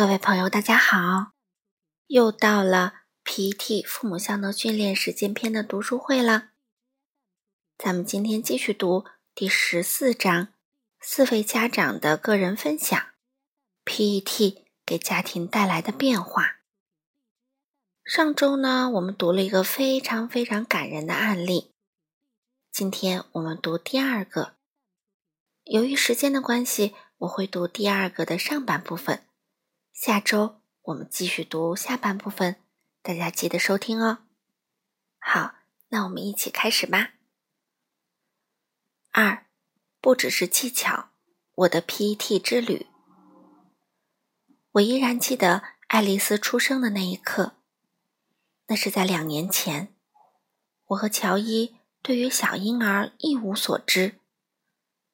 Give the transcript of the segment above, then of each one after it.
各位朋友，大家好！又到了 PET 父母效能训练实践篇的读书会了。咱们今天继续读第十四章：四位家长的个人分享，PET 给家庭带来的变化。上周呢，我们读了一个非常非常感人的案例。今天我们读第二个。由于时间的关系，我会读第二个的上半部分。下周我们继续读下半部分，大家记得收听哦。好，那我们一起开始吧。二，不只是技巧，我的 PET 之旅。我依然记得爱丽丝出生的那一刻，那是在两年前。我和乔伊对于小婴儿一无所知，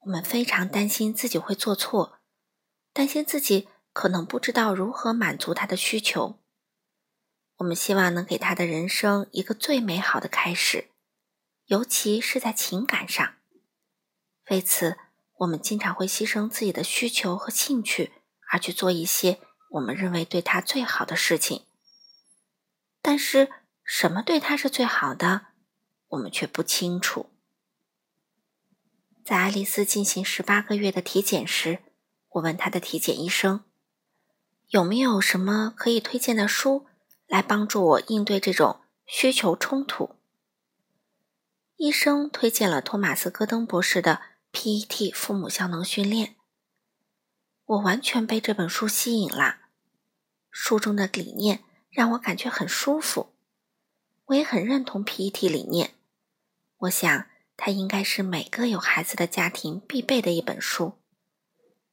我们非常担心自己会做错，担心自己。可能不知道如何满足他的需求。我们希望能给他的人生一个最美好的开始，尤其是在情感上。为此，我们经常会牺牲自己的需求和兴趣，而去做一些我们认为对他最好的事情。但是，什么对他是最好的，我们却不清楚。在爱丽丝进行十八个月的体检时，我问她的体检医生。有没有什么可以推荐的书来帮助我应对这种需求冲突？医生推荐了托马斯·戈登博士的《PET 父母效能训练》。我完全被这本书吸引了，书中的理念让我感觉很舒服。我也很认同 PET 理念。我想它应该是每个有孩子的家庭必备的一本书。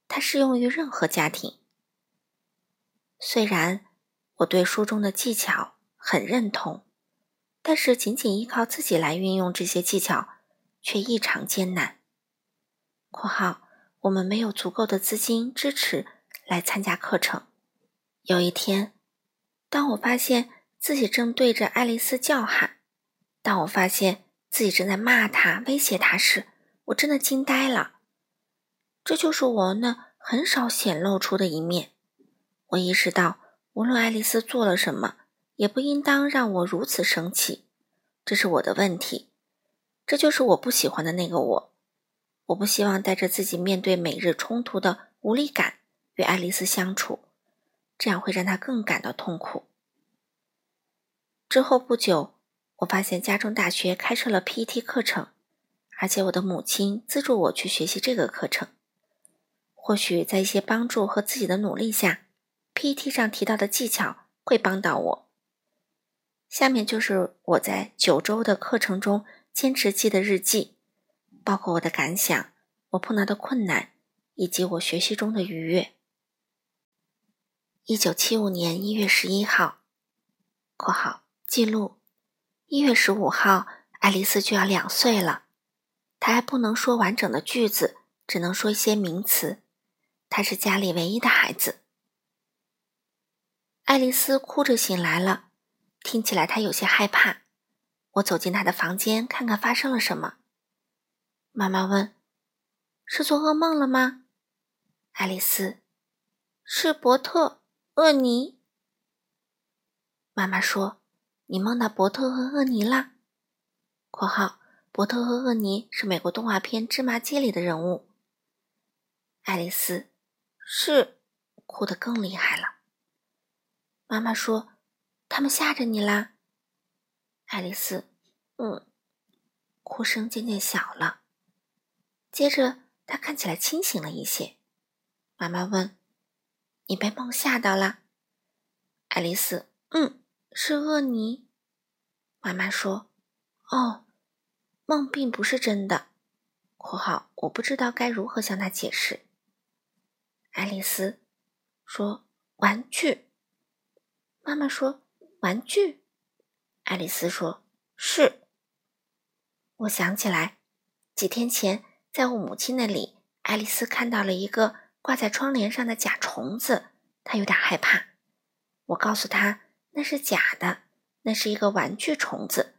它适用于任何家庭。虽然我对书中的技巧很认同，但是仅仅依靠自己来运用这些技巧却异常艰难。（括号我们没有足够的资金支持来参加课程。）有一天，当我发现自己正对着爱丽丝叫喊，当我发现自己正在骂她、威胁她时，我真的惊呆了。这就是我那很少显露出的一面。我意识到，无论爱丽丝做了什么，也不应当让我如此生气。这是我的问题，这就是我不喜欢的那个我。我不希望带着自己面对每日冲突的无力感与爱丽丝相处，这样会让她更感到痛苦。之后不久，我发现加州大学开设了 PET 课程，而且我的母亲资助我去学习这个课程。或许在一些帮助和自己的努力下。PET 上提到的技巧会帮到我。下面就是我在九周的课程中坚持记的日记，包括我的感想、我碰到的困难以及我学习中的愉悦。一九七五年一月十一号（括号记录）一月十五号，爱丽丝就要两岁了，她还不能说完整的句子，只能说一些名词。她是家里唯一的孩子。爱丽丝哭着醒来了，听起来她有些害怕。我走进她的房间，看看发生了什么。妈妈问：“是做噩梦了吗？”爱丽丝：“是伯特厄尼。”妈妈说：“你梦到伯特和厄尼了？”（括号伯特和厄尼是美国动画片《芝麻街》里的人物。）爱丽丝：“是。”哭得更厉害了。妈妈说：“他们吓着你啦。”爱丽丝，嗯，哭声渐渐小了。接着，她看起来清醒了一些。妈妈问：“你被梦吓到了？”爱丽丝，嗯，是厄尼。妈妈说：“哦，梦并不是真的。”（括号我不知道该如何向她解释。）爱丽丝说：“玩具。”妈妈说：“玩具。”爱丽丝说：“是。”我想起来，几天前在我母亲那里，爱丽丝看到了一个挂在窗帘上的假虫子，她有点害怕。我告诉她那是假的，那是一个玩具虫子。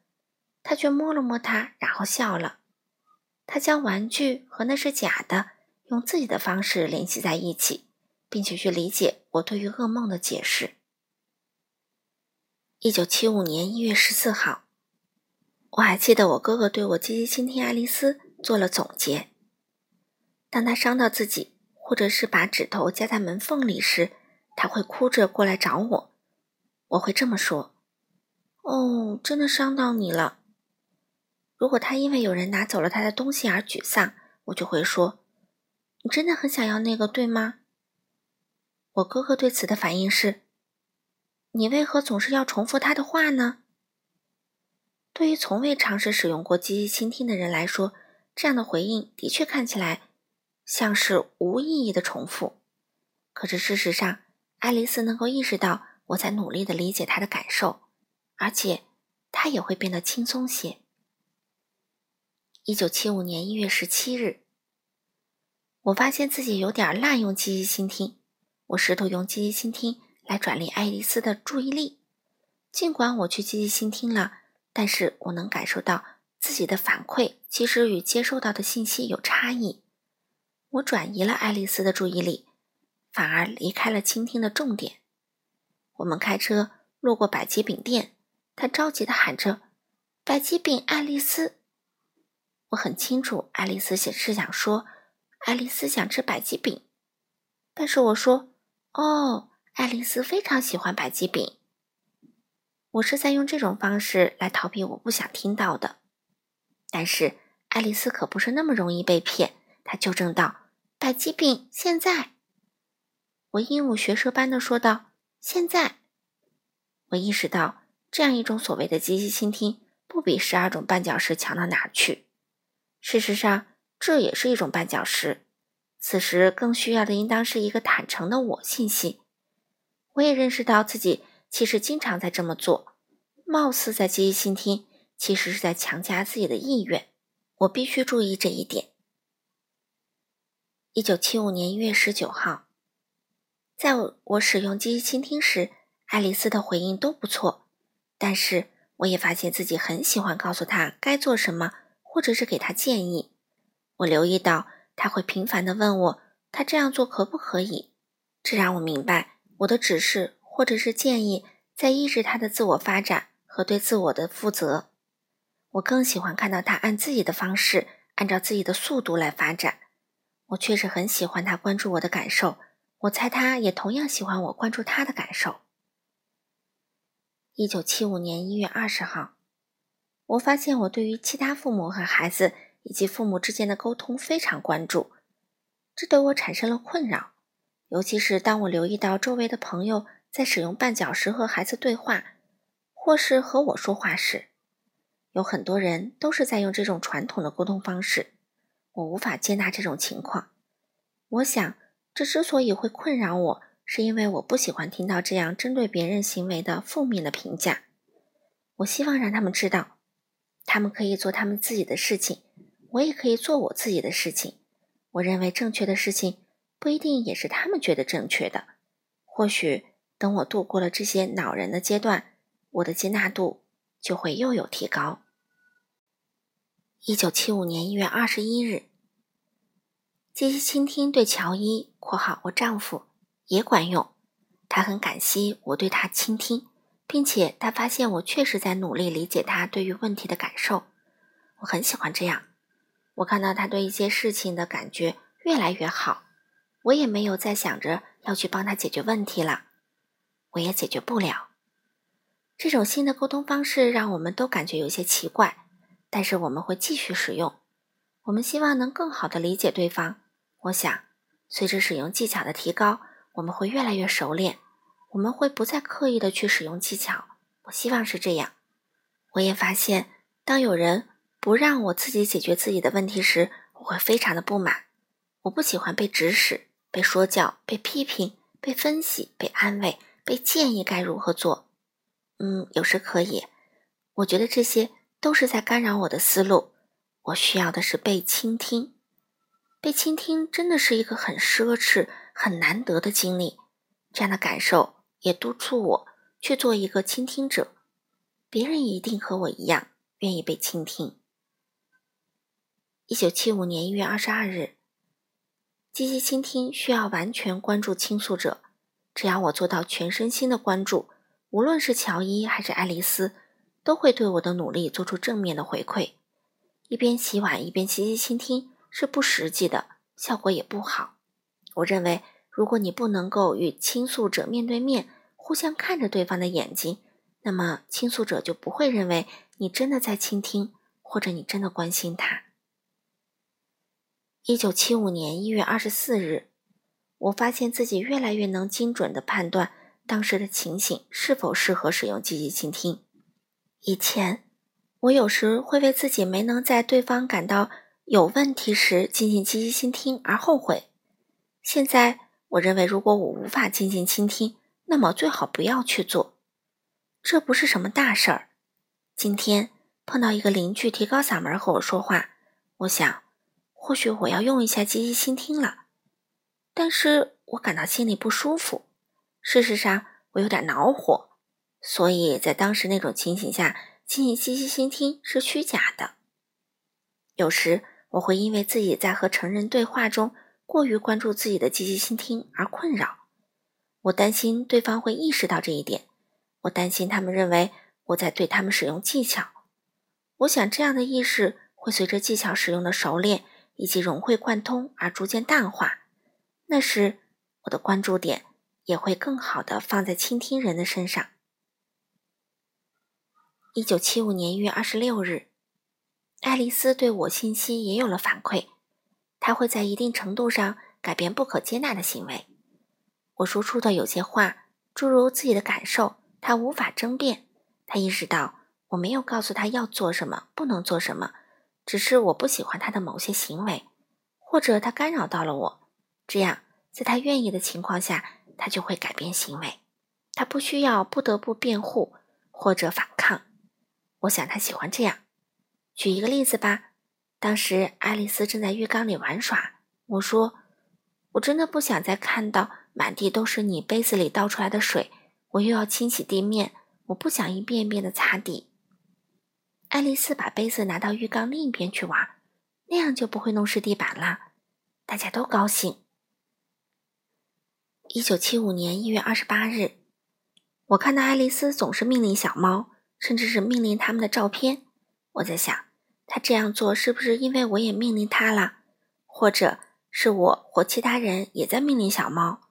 她却摸了摸它，然后笑了。她将玩具和那是假的用自己的方式联系在一起，并且去理解我对于噩梦的解释。一九七五年一月十四号，我还记得我哥哥对我积极倾听爱丽丝做了总结。当他伤到自己，或者是把指头夹在门缝里时，他会哭着过来找我。我会这么说：“哦，真的伤到你了。”如果他因为有人拿走了他的东西而沮丧，我就会说：“你真的很想要那个，对吗？”我哥哥对此的反应是。你为何总是要重复他的话呢？对于从未尝试使用过积极倾听的人来说，这样的回应的确看起来像是无意义的重复。可是事实上，爱丽丝能够意识到我在努力的理解她的感受，而且她也会变得轻松些。一九七五年一月十七日，我发现自己有点滥用积极倾听。我试图用积极倾听。来转移爱丽丝的注意力。尽管我去积极倾听了，但是我能感受到自己的反馈其实与接收到的信息有差异。我转移了爱丽丝的注意力，反而离开了倾听的重点。我们开车路过百吉饼店，她着急地喊着：“百吉饼，爱丽丝！”我很清楚，爱丽丝想是想说：“爱丽丝想吃百吉饼。”但是我说：“哦。”爱丽丝非常喜欢白吉饼。我是在用这种方式来逃避我不想听到的，但是爱丽丝可不是那么容易被骗。她纠正道：“白吉饼现在。”我鹦鹉学舌般的说道：“现在。”我意识到这样一种所谓的积极倾听，不比十二种绊脚石强到哪去。事实上，这也是一种绊脚石。此时更需要的应当是一个坦诚的我信息。我也认识到自己其实经常在这么做，貌似在积极倾听，其实是在强加自己的意愿。我必须注意这一点。一九七五年一月十九号，在我使用积极倾听时，爱丽丝的回应都不错，但是我也发现自己很喜欢告诉她该做什么，或者是给她建议。我留意到她会频繁地问我，她这样做可不可以？这让我明白。我的指示或者是建议，在抑制他的自我发展和对自我的负责。我更喜欢看到他按自己的方式，按照自己的速度来发展。我确实很喜欢他关注我的感受，我猜他也同样喜欢我关注他的感受。一九七五年一月二十号，我发现我对于其他父母和孩子以及父母之间的沟通非常关注，这对我产生了困扰。尤其是当我留意到周围的朋友在使用绊脚石和孩子对话，或是和我说话时，有很多人都是在用这种传统的沟通方式。我无法接纳这种情况。我想，这之所以会困扰我，是因为我不喜欢听到这样针对别人行为的负面的评价。我希望让他们知道，他们可以做他们自己的事情，我也可以做我自己的事情。我认为正确的事情。不一定也是他们觉得正确的。或许等我度过了这些恼人的阶段，我的接纳度就会又有提高。一九七五年一月二十一日，积极倾听对乔伊（括号我丈夫）也管用。他很感激我对他倾听，并且他发现我确实在努力理解他对于问题的感受。我很喜欢这样。我看到他对一些事情的感觉越来越好。我也没有再想着要去帮他解决问题了，我也解决不了。这种新的沟通方式让我们都感觉有些奇怪，但是我们会继续使用。我们希望能更好的理解对方。我想，随着使用技巧的提高，我们会越来越熟练。我们会不再刻意的去使用技巧。我希望是这样。我也发现，当有人不让我自己解决自己的问题时，我会非常的不满。我不喜欢被指使。被说教、被批评、被分析、被安慰、被建议该如何做，嗯，有时可以。我觉得这些都是在干扰我的思路。我需要的是被倾听。被倾听真的是一个很奢侈、很难得的经历。这样的感受也督促我去做一个倾听者。别人一定和我一样愿意被倾听。一九七五年一月二十二日。积极倾听需要完全关注倾诉者。只要我做到全身心的关注，无论是乔伊还是爱丽丝，都会对我的努力做出正面的回馈。一边洗碗一边积极倾听是不实际的，效果也不好。我认为，如果你不能够与倾诉者面对面，互相看着对方的眼睛，那么倾诉者就不会认为你真的在倾听，或者你真的关心他。一九七五年一月二十四日。我发现自己越来越能精准地判断当时的情形是否适合使用积极倾听。以前，我有时会为自己没能在对方感到有问题时进行积极倾听而后悔。现在，我认为如果我无法进行倾听，那么最好不要去做。这不是什么大事儿。今天碰到一个邻居提高嗓门和我说话，我想，或许我要用一下积极倾听了。但是我感到心里不舒服，事实上我有点恼火，所以在当时那种情形下进行积极倾听是虚假的。有时我会因为自己在和成人对话中过于关注自己的积极倾听而困扰，我担心对方会意识到这一点，我担心他们认为我在对他们使用技巧。我想这样的意识会随着技巧使用的熟练以及融会贯通而逐渐淡化。那时，我的关注点也会更好的放在倾听人的身上。一九七五年一月二十六日，爱丽丝对我信息也有了反馈，她会在一定程度上改变不可接纳的行为。我说出的有些话，诸如自己的感受，她无法争辩。她意识到我没有告诉她要做什么，不能做什么，只是我不喜欢他的某些行为，或者他干扰到了我。这样，在他愿意的情况下，他就会改变行为。他不需要不得不辩护或者反抗。我想他喜欢这样。举一个例子吧。当时爱丽丝正在浴缸里玩耍。我说：“我真的不想再看到满地都是你杯子里倒出来的水。我又要清洗地面，我不想一遍一遍的擦地。”爱丽丝把杯子拿到浴缸另一边去玩，那样就不会弄湿地板了。大家都高兴。一九七五年一月二十八日，我看到爱丽丝总是命令小猫，甚至是命令他们的照片。我在想，她这样做是不是因为我也命令她了，或者是我或其他人也在命令小猫？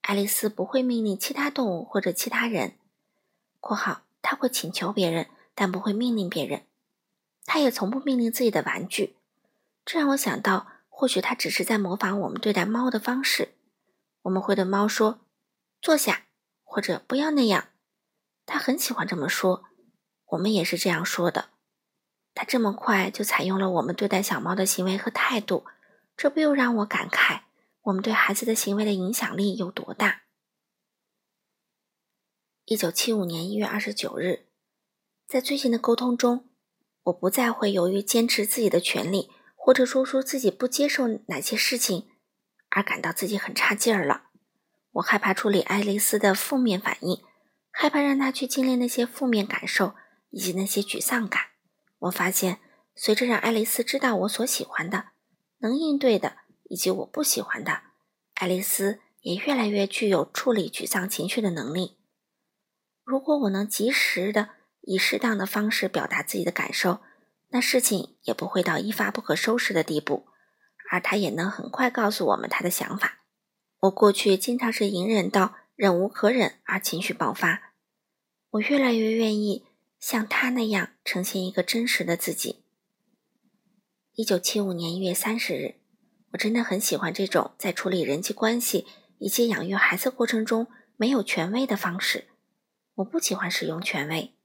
爱丽丝不会命令其他动物或者其他人（括号她会请求别人，但不会命令别人）。他也从不命令自己的玩具。这让我想到，或许他只是在模仿我们对待猫的方式。我们会对猫说：“坐下，或者不要那样。”他很喜欢这么说。我们也是这样说的。他这么快就采用了我们对待小猫的行为和态度，这不又让我感慨我们对孩子的行为的影响力有多大？一九七五年一月二十九日，在最近的沟通中，我不再会由于坚持自己的权利，或者说出自己不接受哪些事情。而感到自己很差劲儿了。我害怕处理爱丽丝的负面反应，害怕让她去经历那些负面感受以及那些沮丧感。我发现，随着让爱丽丝知道我所喜欢的、能应对的以及我不喜欢的，爱丽丝也越来越具有处理沮丧情绪的能力。如果我能及时的以适当的方式表达自己的感受，那事情也不会到一发不可收拾的地步。而他也能很快告诉我们他的想法。我过去经常是隐忍到忍无可忍而情绪爆发。我越来越愿意像他那样呈现一个真实的自己。一九七五年一月三十日，我真的很喜欢这种在处理人际关系以及养育孩子过程中没有权威的方式。我不喜欢使用权威。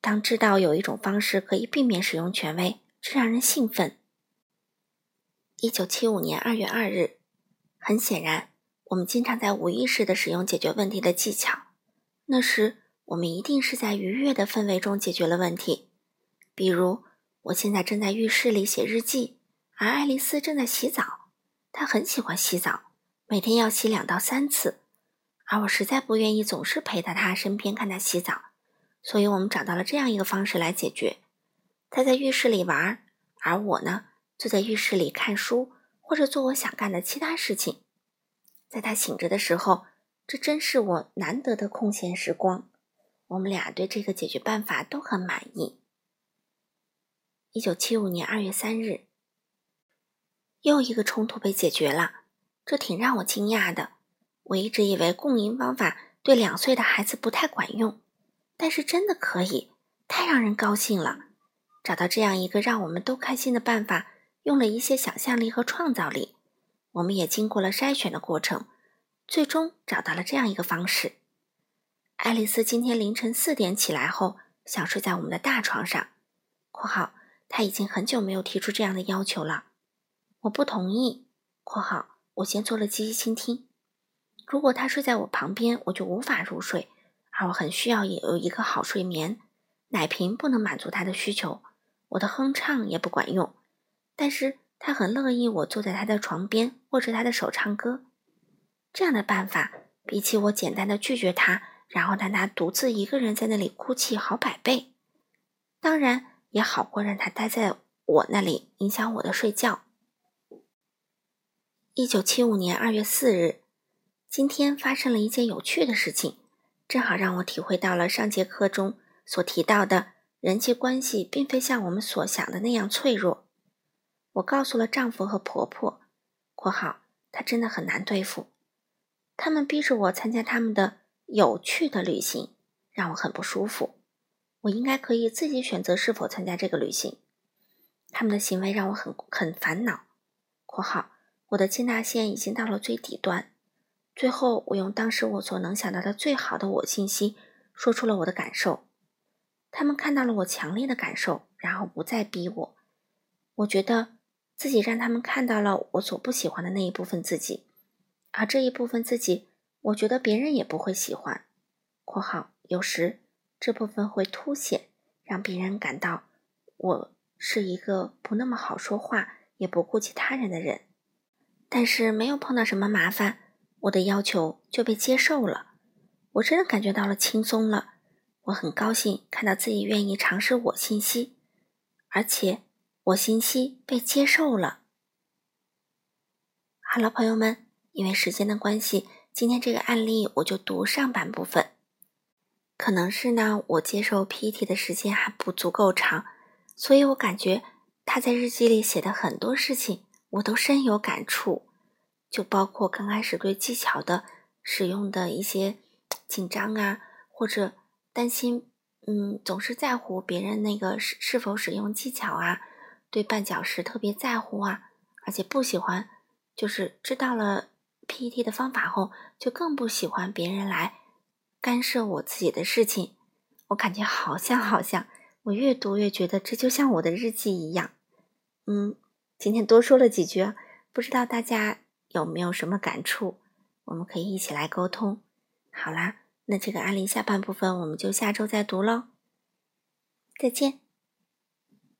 当知道有一种方式可以避免使用权威，这让人兴奋。一九七五年二月二日，很显然，我们经常在无意识的使用解决问题的技巧。那时，我们一定是在愉悦的氛围中解决了问题。比如，我现在正在浴室里写日记，而爱丽丝正在洗澡。她很喜欢洗澡，每天要洗两到三次。而我实在不愿意总是陪在她身边看她洗澡，所以我们找到了这样一个方式来解决：他在浴室里玩，而我呢？坐在浴室里看书，或者做我想干的其他事情。在他醒着的时候，这真是我难得的空闲时光。我们俩对这个解决办法都很满意。一九七五年二月三日，又一个冲突被解决了，这挺让我惊讶的。我一直以为共赢方法对两岁的孩子不太管用，但是真的可以，太让人高兴了。找到这样一个让我们都开心的办法，用了一些想象力和创造力，我们也经过了筛选的过程，最终找到了这样一个方式。爱丽丝今天凌晨四点起来后，想睡在我们的大床上。（括号她已经很久没有提出这样的要求了。）我不同意。（括号我先做了积极倾听。如果她睡在我旁边，我就无法入睡，而我很需要有一个好睡眠。奶瓶不能满足他的需求。我的哼唱也不管用，但是他很乐意我坐在他的床边握着他的手唱歌。这样的办法比起我简单的拒绝他，然后让他独自一个人在那里哭泣好百倍。当然也好过让他待在我那里影响我的睡觉。一九七五年二月四日，今天发生了一件有趣的事情，正好让我体会到了上节课中所提到的。人际关系并非像我们所想的那样脆弱。我告诉了丈夫和婆婆（括号他真的很难对付），他们逼着我参加他们的有趣的旅行，让我很不舒服。我应该可以自己选择是否参加这个旅行。他们的行为让我很很烦恼（括号我的接纳线已经到了最底端）。最后，我用当时我所能想到的最好的我信息，说出了我的感受。他们看到了我强烈的感受，然后不再逼我。我觉得自己让他们看到了我所不喜欢的那一部分自己，而这一部分自己，我觉得别人也不会喜欢。（括号有时这部分会凸显，让别人感到我是一个不那么好说话，也不顾及他人的人。但是没有碰到什么麻烦，我的要求就被接受了。我真的感觉到了轻松了。我很高兴看到自己愿意尝试我信息，而且我信息被接受了。好了，朋友们，因为时间的关系，今天这个案例我就读上半部分。可能是呢，我接受 PET 的时间还不足够长，所以我感觉他在日记里写的很多事情，我都深有感触。就包括刚开始对技巧的使用的一些紧张啊，或者。担心，嗯，总是在乎别人那个是是否使用技巧啊，对绊脚石特别在乎啊，而且不喜欢，就是知道了 PET 的方法后，就更不喜欢别人来干涉我自己的事情。我感觉好像好像，我越读越觉得这就像我的日记一样。嗯，今天多说了几句，不知道大家有没有什么感触？我们可以一起来沟通。好啦。那这个案例下半部分我们就下周再读喽，再见。